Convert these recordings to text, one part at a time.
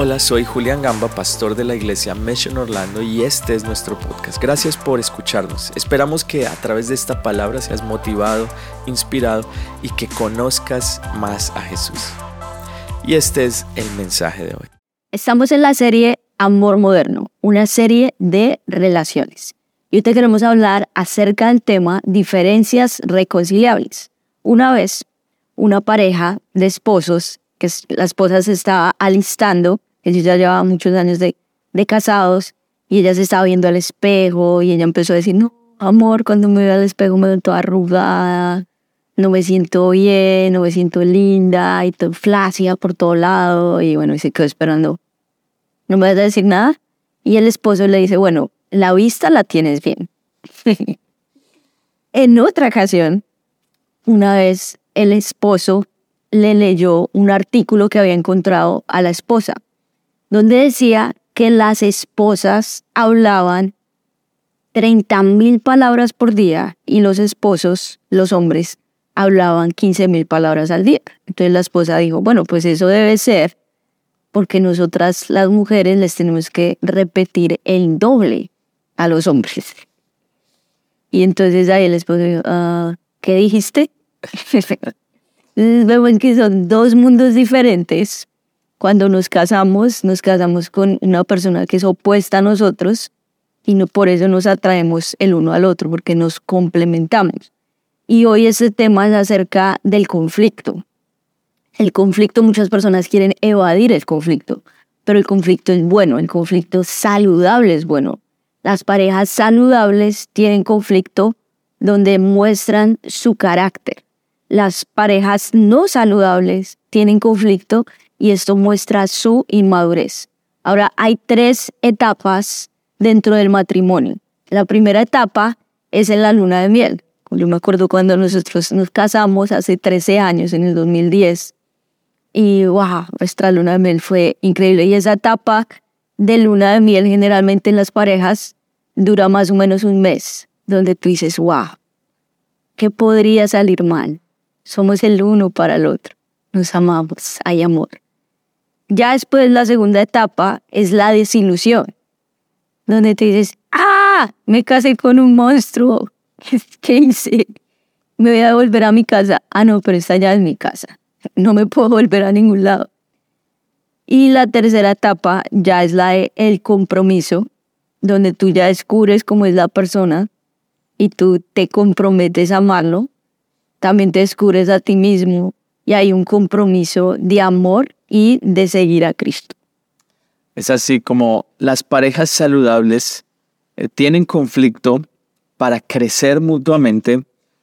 Hola, soy Julián Gamba, pastor de la iglesia Mission Orlando y este es nuestro podcast. Gracias por escucharnos. Esperamos que a través de esta palabra seas motivado, inspirado y que conozcas más a Jesús. Y este es el mensaje de hoy. Estamos en la serie Amor Moderno, una serie de relaciones. Y hoy te queremos hablar acerca del tema diferencias reconciliables. Una vez, una pareja de esposos, que la esposa se estaba alistando ellos ya llevaban muchos años de, de casados y ella se estaba viendo al espejo y ella empezó a decir, no, amor, cuando me veo al espejo me veo toda arrugada, no me siento bien, no me siento linda y todo flácida por todo lado y bueno, y se quedó esperando. ¿No me vas a decir nada? Y el esposo le dice, bueno, la vista la tienes bien. en otra ocasión, una vez el esposo le leyó un artículo que había encontrado a la esposa donde decía que las esposas hablaban 30 mil palabras por día y los esposos, los hombres, hablaban 15 mil palabras al día. Entonces la esposa dijo, bueno, pues eso debe ser porque nosotras las mujeres les tenemos que repetir el doble a los hombres. Y entonces ahí el esposo dijo, ah, ¿qué dijiste? Vemos que son dos mundos diferentes, cuando nos casamos, nos casamos con una persona que es opuesta a nosotros y no, por eso nos atraemos el uno al otro, porque nos complementamos. Y hoy este tema es acerca del conflicto. El conflicto, muchas personas quieren evadir el conflicto, pero el conflicto es bueno, el conflicto saludable es bueno. Las parejas saludables tienen conflicto donde muestran su carácter. Las parejas no saludables tienen conflicto y esto muestra su inmadurez. Ahora, hay tres etapas dentro del matrimonio. La primera etapa es en la luna de miel. Yo me acuerdo cuando nosotros nos casamos hace 13 años, en el 2010, y wow, nuestra luna de miel fue increíble. Y esa etapa de luna de miel generalmente en las parejas dura más o menos un mes, donde tú dices, wow, ¿qué podría salir mal? Somos el uno para el otro, nos amamos, hay amor. Ya después la segunda etapa es la desilusión, donde te dices, ah, me casé con un monstruo, ¿qué hice? Me voy a volver a mi casa. Ah, no, pero esta ya es mi casa. No me puedo volver a ningún lado. Y la tercera etapa ya es la de el compromiso, donde tú ya descubres cómo es la persona y tú te comprometes a amarlo. También te descubres a ti mismo y hay un compromiso de amor y de seguir a Cristo. Es así como las parejas saludables eh, tienen conflicto para crecer mutuamente,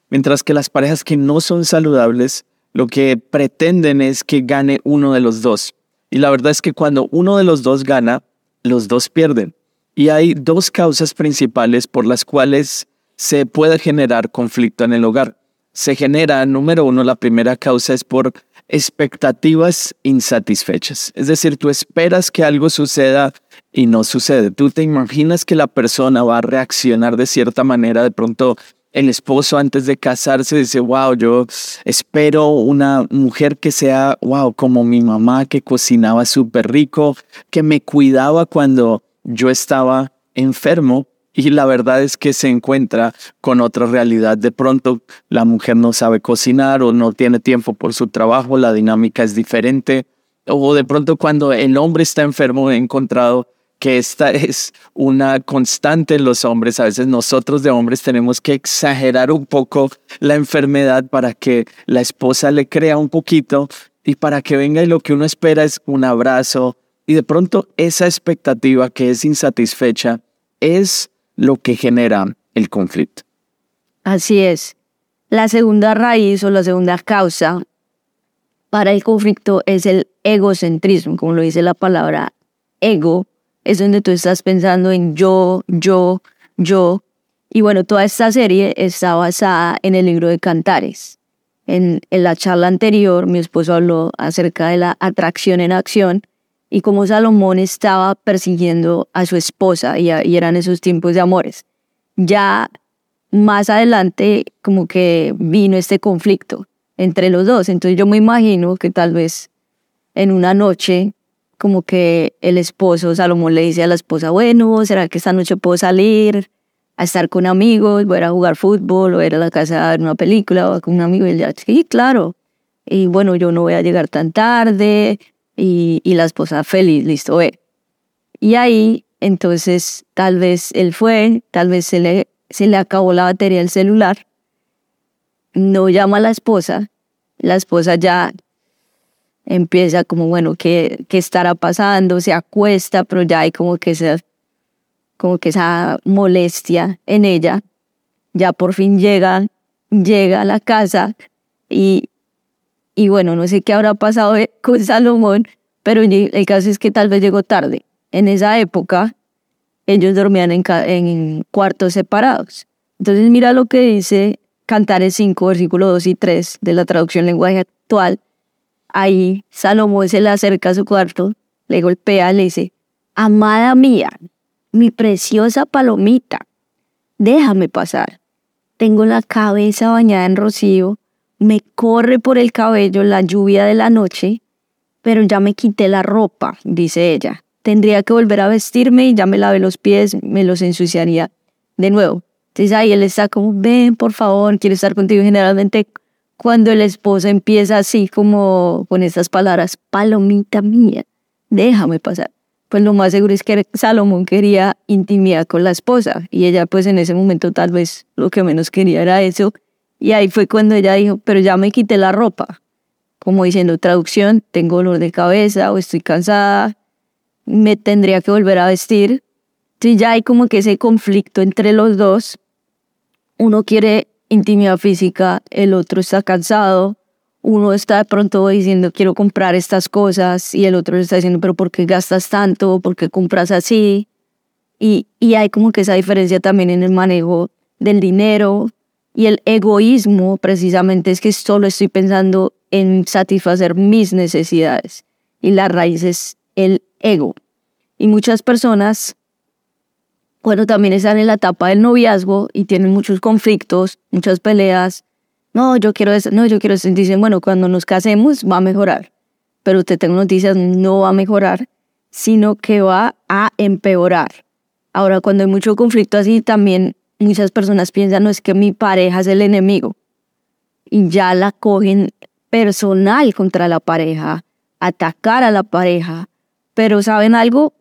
mientras que las parejas que no son saludables lo que pretenden es que gane uno de los dos. Y la verdad es que cuando uno de los dos gana, los dos pierden. Y hay dos causas principales por las cuales se puede generar conflicto en el hogar. Se genera, número uno, la primera causa es por expectativas insatisfechas. Es decir, tú esperas que algo suceda y no sucede. Tú te imaginas que la persona va a reaccionar de cierta manera. De pronto el esposo antes de casarse dice, wow, yo espero una mujer que sea, wow, como mi mamá que cocinaba súper rico, que me cuidaba cuando yo estaba enfermo y la verdad es que se encuentra con otra realidad. De pronto la mujer no sabe cocinar o no tiene tiempo por su trabajo, la dinámica es diferente. O de pronto cuando el hombre está enfermo he encontrado que esta es una constante en los hombres. A veces nosotros de hombres tenemos que exagerar un poco la enfermedad para que la esposa le crea un poquito y para que venga y lo que uno espera es un abrazo. Y de pronto esa expectativa que es insatisfecha es lo que genera el conflicto. Así es. La segunda raíz o la segunda causa para el conflicto es el egocentrismo, como lo dice la palabra ego, es donde tú estás pensando en yo, yo, yo. Y bueno, toda esta serie está basada en el libro de Cantares. En, en la charla anterior, mi esposo habló acerca de la atracción en acción y cómo Salomón estaba persiguiendo a su esposa y, eran esos tiempos de amores. Ya más adelante como que vino este conflicto entre los dos. Entonces yo me imagino que tal vez en una noche como que el esposo, Salomón le dice a la esposa, bueno, ¿será que esta noche puedo salir a estar con amigos, voy a, jugar fútbol o ir a la casa a ver una película o con un amigo? Y él ya, sí, claro. Y bueno, yo no voy a llegar tan tarde. Y, y la esposa feliz, listo, ve. Y ahí, entonces, tal vez él fue, tal vez se le, se le acabó la batería del celular. No llama a la esposa. La esposa ya empieza como, bueno, ¿qué, qué estará pasando? Se acuesta, pero ya hay como que, esa, como que esa molestia en ella. Ya por fin llega, llega a la casa y, y bueno, no sé qué habrá pasado con Salomón, pero el caso es que tal vez llegó tarde. En esa época, ellos dormían en, en cuartos separados. Entonces mira lo que dice Cantares 5, versículo 2 y 3 de la traducción lenguaje actual Ahí Salomón se le acerca a su cuarto, le golpea, le dice, Amada mía, mi preciosa palomita, déjame pasar. Tengo la cabeza bañada en rocío, me corre por el cabello la lluvia de la noche, pero ya me quité la ropa, dice ella. Tendría que volver a vestirme y ya me lavé los pies, me los ensuciaría de nuevo. Entonces ahí él está como, ven, por favor, quiero estar contigo. Generalmente cuando el esposo empieza así como con estas palabras, palomita mía, déjame pasar. Pues lo más seguro es que Salomón quería intimidad con la esposa y ella pues en ese momento tal vez lo que menos quería era eso. Y ahí fue cuando ella dijo, pero ya me quité la ropa. Como diciendo traducción, tengo dolor de cabeza o estoy cansada, me tendría que volver a vestir. Si ya hay como que ese conflicto entre los dos. Uno quiere intimidad física, el otro está cansado, uno está de pronto diciendo quiero comprar estas cosas y el otro está diciendo pero ¿por qué gastas tanto? ¿Por qué compras así? Y, y hay como que esa diferencia también en el manejo del dinero y el egoísmo precisamente es que solo estoy pensando en satisfacer mis necesidades y la raíz es el ego. Y muchas personas bueno, también están en la etapa del noviazgo y tienen muchos conflictos, muchas peleas. No, yo quiero eso, no, yo quiero eso. Dicen, bueno, cuando nos casemos va a mejorar. Pero te tengo noticias, no va a mejorar, sino que va a empeorar. Ahora, cuando hay mucho conflicto así, también muchas personas piensan, no es que mi pareja es el enemigo. Y ya la cogen personal contra la pareja, atacar a la pareja. Pero ¿saben algo?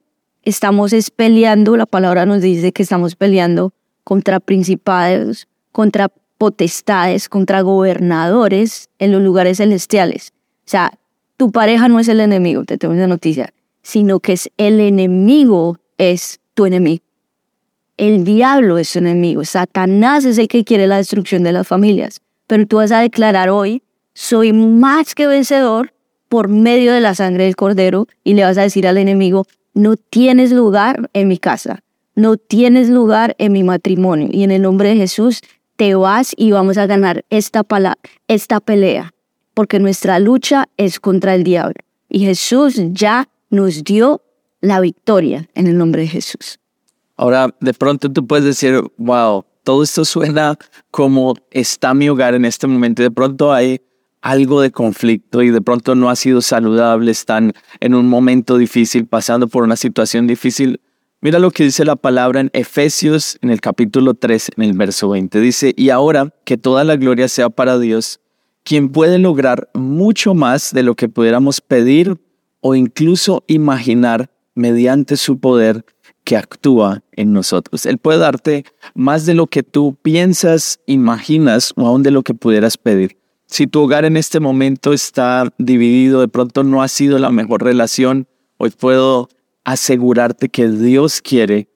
estamos peleando, la palabra nos dice que estamos peleando contra principados, contra potestades, contra gobernadores en los lugares celestiales. O sea, tu pareja no es el enemigo, te tengo esa noticia, sino que es el enemigo, es tu enemigo. El diablo es tu enemigo, Satanás es el que quiere la destrucción de las familias. Pero tú vas a declarar hoy, soy más que vencedor por medio de la sangre del cordero y le vas a decir al enemigo, no tienes lugar en mi casa, no tienes lugar en mi matrimonio. Y en el nombre de Jesús te vas y vamos a ganar esta, esta pelea, porque nuestra lucha es contra el diablo. Y Jesús ya nos dio la victoria en el nombre de Jesús. Ahora, de pronto tú puedes decir, wow, todo esto suena como está mi hogar en este momento. De pronto hay algo de conflicto y de pronto no ha sido saludable, están en un momento difícil, pasando por una situación difícil. Mira lo que dice la palabra en Efesios en el capítulo 3, en el verso 20. Dice, y ahora que toda la gloria sea para Dios, quien puede lograr mucho más de lo que pudiéramos pedir o incluso imaginar mediante su poder que actúa en nosotros. Él puede darte más de lo que tú piensas, imaginas o aún de lo que pudieras pedir. Si tu hogar en este momento está dividido, de pronto no ha sido la mejor relación, hoy puedo asegurarte que Dios quiere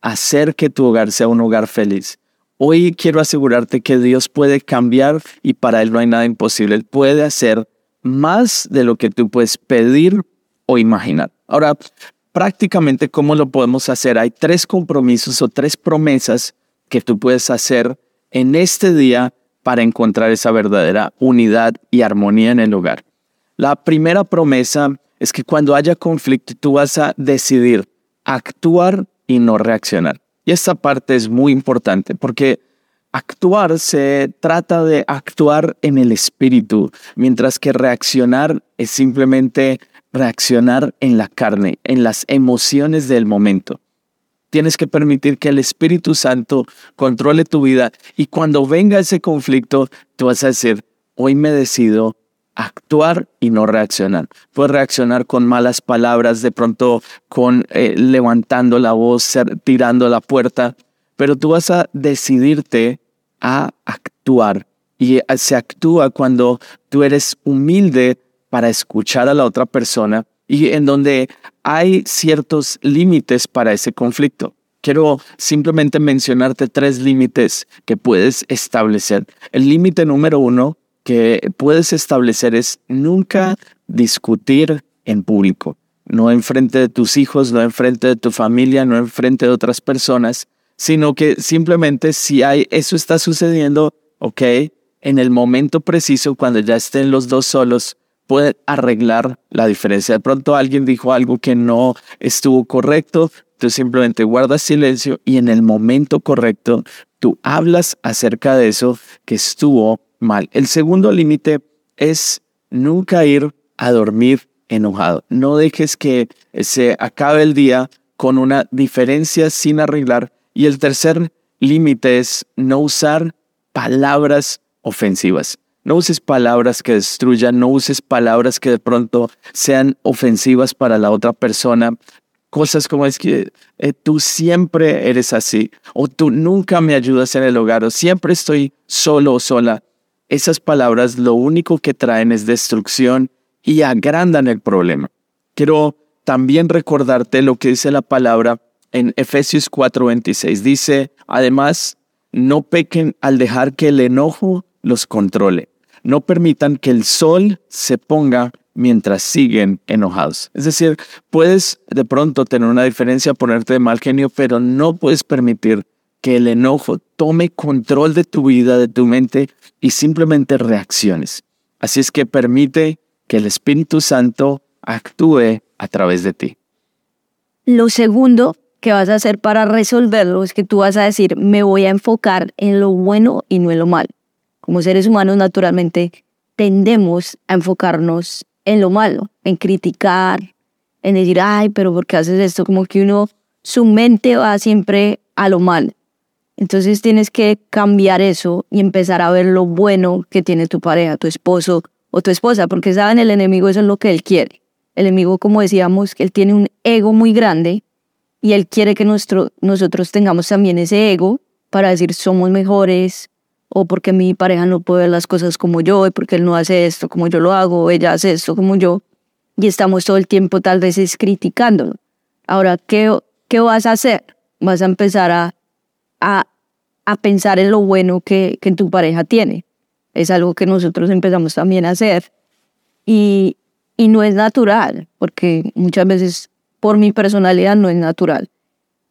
hacer que tu hogar sea un hogar feliz. Hoy quiero asegurarte que Dios puede cambiar y para Él no hay nada imposible. Él puede hacer más de lo que tú puedes pedir o imaginar. Ahora, prácticamente, ¿cómo lo podemos hacer? Hay tres compromisos o tres promesas que tú puedes hacer en este día para encontrar esa verdadera unidad y armonía en el hogar. La primera promesa es que cuando haya conflicto tú vas a decidir actuar y no reaccionar. Y esta parte es muy importante porque actuar se trata de actuar en el espíritu, mientras que reaccionar es simplemente reaccionar en la carne, en las emociones del momento. Tienes que permitir que el Espíritu Santo controle tu vida y cuando venga ese conflicto, tú vas a decir, hoy me decido actuar y no reaccionar. Puedes reaccionar con malas palabras, de pronto con eh, levantando la voz, tirando la puerta, pero tú vas a decidirte a actuar. Y eh, se actúa cuando tú eres humilde para escuchar a la otra persona y en donde hay ciertos límites para ese conflicto. Quiero simplemente mencionarte tres límites que puedes establecer. El límite número uno que puedes establecer es nunca discutir en público, no en frente de tus hijos, no en frente de tu familia, no en frente de otras personas, sino que simplemente si hay eso está sucediendo, ok, en el momento preciso cuando ya estén los dos solos, puede arreglar la diferencia. De pronto alguien dijo algo que no estuvo correcto, tú simplemente guardas silencio y en el momento correcto tú hablas acerca de eso que estuvo mal. El segundo límite es nunca ir a dormir enojado. No dejes que se acabe el día con una diferencia sin arreglar. Y el tercer límite es no usar palabras ofensivas. No uses palabras que destruyan, no uses palabras que de pronto sean ofensivas para la otra persona. Cosas como es que eh, tú siempre eres así, o tú nunca me ayudas en el hogar, o siempre estoy solo o sola esas palabras lo único que traen es destrucción y agrandan el problema. Quiero también recordarte lo que dice la palabra en Efesios 4:26. Dice, además, no pequen al dejar que el enojo los controle. No permitan que el sol se ponga mientras siguen enojados. Es decir, puedes de pronto tener una diferencia, ponerte de mal genio, pero no puedes permitir que el enojo tome control de tu vida, de tu mente y simplemente reacciones. Así es que permite que el Espíritu Santo actúe a través de ti. Lo segundo que vas a hacer para resolverlo es que tú vas a decir, me voy a enfocar en lo bueno y no en lo malo. Como seres humanos, naturalmente, tendemos a enfocarnos en lo malo, en criticar, en decir, ay, pero ¿por qué haces esto? Como que uno, su mente va siempre a lo malo. Entonces tienes que cambiar eso y empezar a ver lo bueno que tiene tu pareja, tu esposo o tu esposa, porque saben, el enemigo eso es lo que él quiere. El enemigo, como decíamos, él tiene un ego muy grande y él quiere que nuestro, nosotros tengamos también ese ego para decir somos mejores o porque mi pareja no puede ver las cosas como yo y porque él no hace esto como yo lo hago o ella hace esto como yo y estamos todo el tiempo tal vez es criticándolo. Ahora, ¿qué, qué vas a hacer? Vas a empezar a a, pensar en lo bueno que, que tu pareja tiene. Es algo que nosotros empezamos también a hacer. Y, y no es natural, porque muchas veces por mi personalidad no es natural.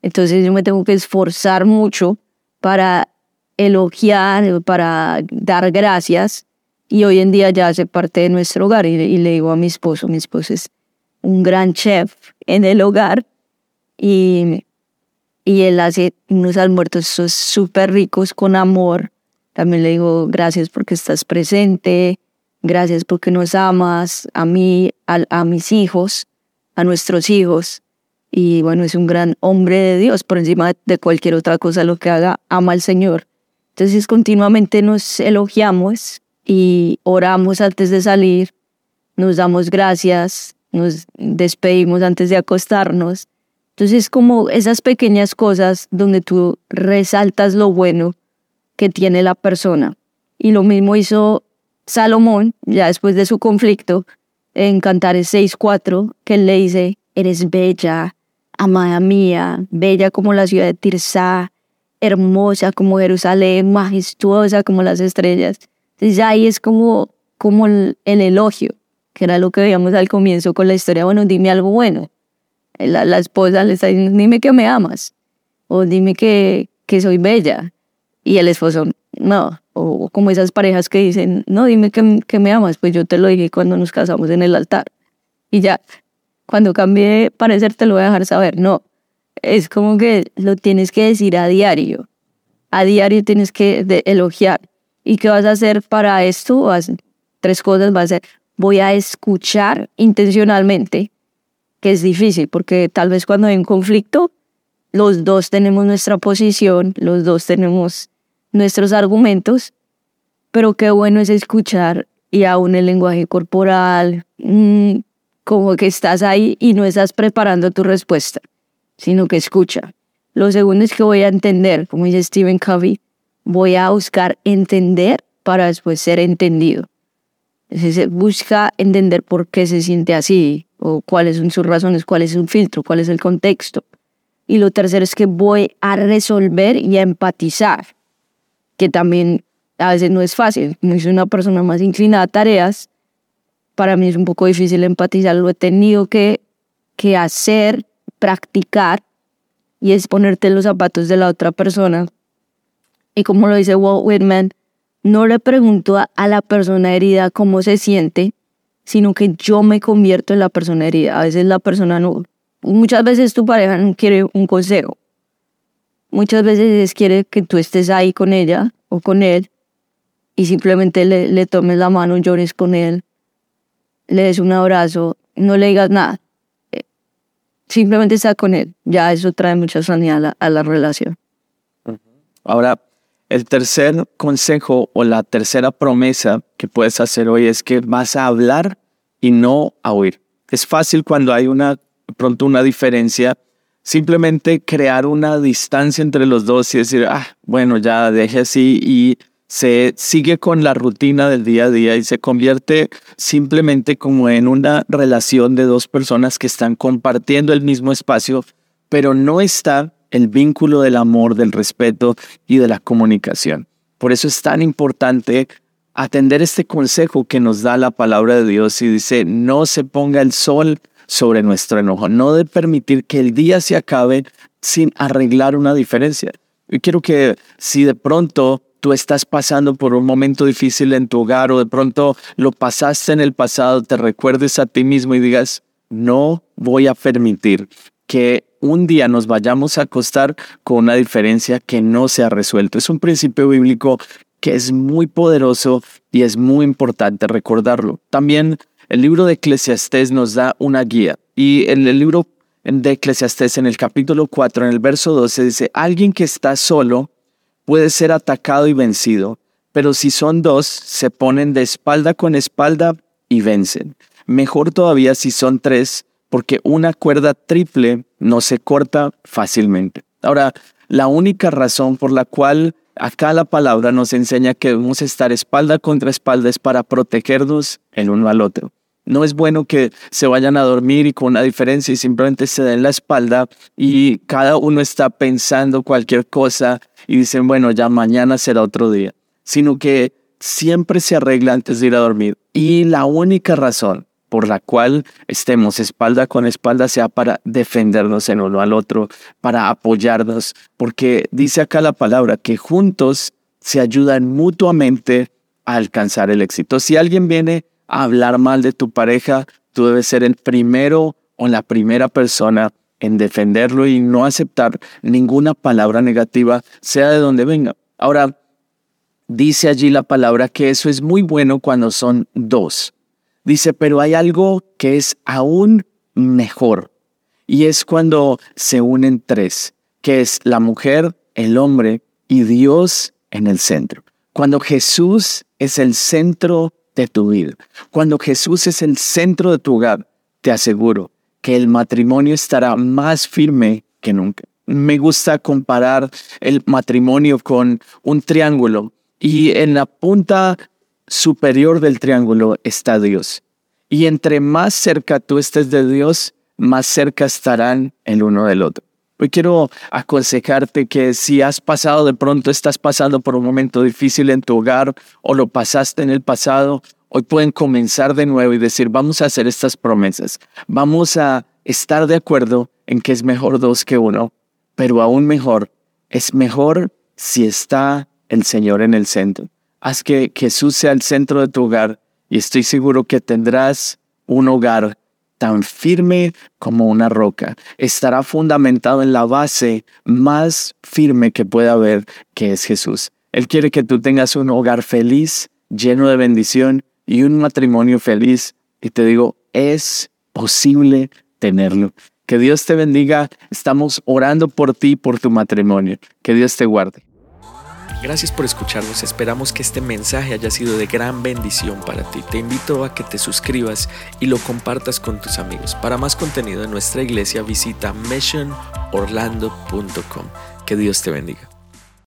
Entonces yo me tengo que esforzar mucho para elogiar, para dar gracias. Y hoy en día ya hace parte de nuestro hogar. Y, y, le digo a mi esposo, mi esposo es un gran chef en el hogar. Y y él hace unos almuerzos súper ricos con amor. También le digo gracias porque estás presente, gracias porque nos amas, a mí, a, mis hijos, a nuestros hijos. Y bueno, es un gran hombre de Dios, por encima de cualquier otra cosa lo que haga, ama al Señor. Entonces continuamente nos elogiamos y oramos antes de salir, nos damos gracias, nos despedimos antes de acostarnos entonces, como esas pequeñas cosas donde tú resaltas lo bueno que tiene la persona. Y lo mismo hizo Salomón, ya después de su conflicto, en Cantares 6.4, que él le dice, eres bella, amada mía, bella como la ciudad de Tirsá, hermosa como Jerusalén, majestuosa como las estrellas. Entonces ahí es como, como el, el elogio, que era lo que veíamos al comienzo con la historia, bueno, dime algo bueno. La, esposa le está diciendo, dime que me amas, o dime que, que soy bella. Y el esposo, no, o como esas parejas que dicen, no, dime que, que me amas, pues yo te lo dije cuando nos casamos en el altar. Y ya, cuando cambie parecer te lo voy a dejar saber. No, es como que lo tienes que decir a diario. A diario tienes que elogiar. ¿Y qué vas a hacer para esto? Tres cosas. Vas a voy a escuchar intencionalmente, que es difícil, porque tal vez cuando hay un conflicto, los dos tenemos nuestra posición, los dos tenemos nuestros argumentos, pero qué bueno es escuchar y aún el lenguaje corporal, mm, como que estás ahí y no estás preparando tu respuesta, sino que escucha. Lo segundo es que voy a entender, como dice Stephen Covey, voy a buscar entender para después ser entendido. Entonces busca entender por qué se siente así, o cuáles son sus razones, cuál es su filtro, cuál es el contexto. Y lo tercero es que voy a resolver y a empatizar, que también a veces no es fácil. Como soy una persona más inclinada a tareas, para mí es un poco difícil empatizar. Lo he tenido que, que hacer, practicar, y es ponerte los zapatos de la otra persona. Y como lo dice Walt Whitman, no le pregunto a, la persona herida cómo se siente, sino que yo me convierto en la persona herida. A veces la persona no, muchas veces tu pareja no quiere un consejo. Muchas veces quiere que tú estés ahí con ella o con él y simplemente le, le tomes la mano, llores con él, le des un abrazo, no le digas nada. Simplemente está con él. Ya eso trae mucha sanidad a la, a la relación. Ahora, el tercer consejo o la tercera promesa que puedes hacer hoy es que vas a hablar y no a oír. Es fácil cuando hay una pronto una diferencia, simplemente crear una distancia entre los dos y decir, ah, bueno, ya deje así y se sigue con la rutina del día a día y se convierte simplemente como en una relación de dos personas que están compartiendo el mismo espacio, pero no está el vínculo del amor, del respeto y de la comunicación. Por eso es tan importante atender este consejo que nos da la palabra de Dios y dice, no se ponga el sol sobre nuestro enojo, no de permitir que el día se acabe sin arreglar una diferencia. Yo quiero que si de pronto tú estás pasando por un momento difícil en tu hogar o de pronto lo pasaste en el pasado, te recuerdes a ti mismo y digas, no voy a permitir que un día nos vayamos a acostar con una diferencia que no se ha resuelto. Es un principio bíblico que es muy poderoso y es muy importante recordarlo. También el libro de Eclesiastés nos da una guía y en el libro de Eclesiastés en el capítulo 4, en el verso 12 dice, alguien que está solo puede ser atacado y vencido, pero si son dos, se ponen de espalda con espalda y vencen. Mejor todavía si son tres, porque una cuerda triple no se corta fácilmente. Ahora, la única razón por la cual acá la palabra nos enseña que debemos estar espalda contra espalda es para protegernos el uno al otro. No es bueno que se vayan a dormir y con una diferencia y simplemente se den la espalda y cada uno está pensando cualquier cosa y dicen, bueno, ya mañana será otro día, sino que siempre se arregla antes de ir a dormir. Y la única razón por la cual estemos espalda con espalda sea para defendernos en uno al otro, para apoyarnos, porque dice acá la palabra que juntos se ayudan mutuamente a alcanzar el éxito. Si alguien viene hablar mal de tu pareja, tú debes ser el primero o la primera persona en defenderlo y no aceptar ninguna palabra negativa, sea de donde venga. Ahora, dice allí la palabra que eso es muy bueno cuando son dos. Dice, pero hay algo que es aún mejor y es cuando se unen tres, que es la mujer, el hombre y Dios en el centro. Cuando Jesús es el centro de tu vida. Cuando Jesús es el centro de tu hogar, te aseguro que el matrimonio estará más firme que nunca. Me gusta comparar el matrimonio con un triángulo y en la punta superior del triángulo está Dios. Y entre más cerca tú estés de Dios, más cerca estarán el uno del otro. Hoy quiero aconsejarte que si has pasado de pronto, estás pasando por un momento difícil en tu hogar o lo pasaste en el pasado, hoy pueden comenzar de nuevo y decir, vamos a hacer estas promesas. Vamos a estar de acuerdo en que es mejor dos que uno, pero aún mejor, es mejor si está el Señor en el centro. Haz que Jesús sea el centro de tu hogar y estoy seguro que tendrás un hogar tan firme como una roca. Estará fundamentado en la base más firme que pueda haber, que es Jesús. Él quiere que tú tengas un hogar feliz, lleno de bendición y un matrimonio feliz. Y te digo, es posible tenerlo. Que Dios te bendiga. Estamos orando por ti, por tu matrimonio. Que Dios te guarde. Gracias por escucharnos. Esperamos que este mensaje haya sido de gran bendición para ti. Te invito a que te suscribas y lo compartas con tus amigos. Para más contenido en nuestra iglesia visita missionorlando.com. Que Dios te bendiga.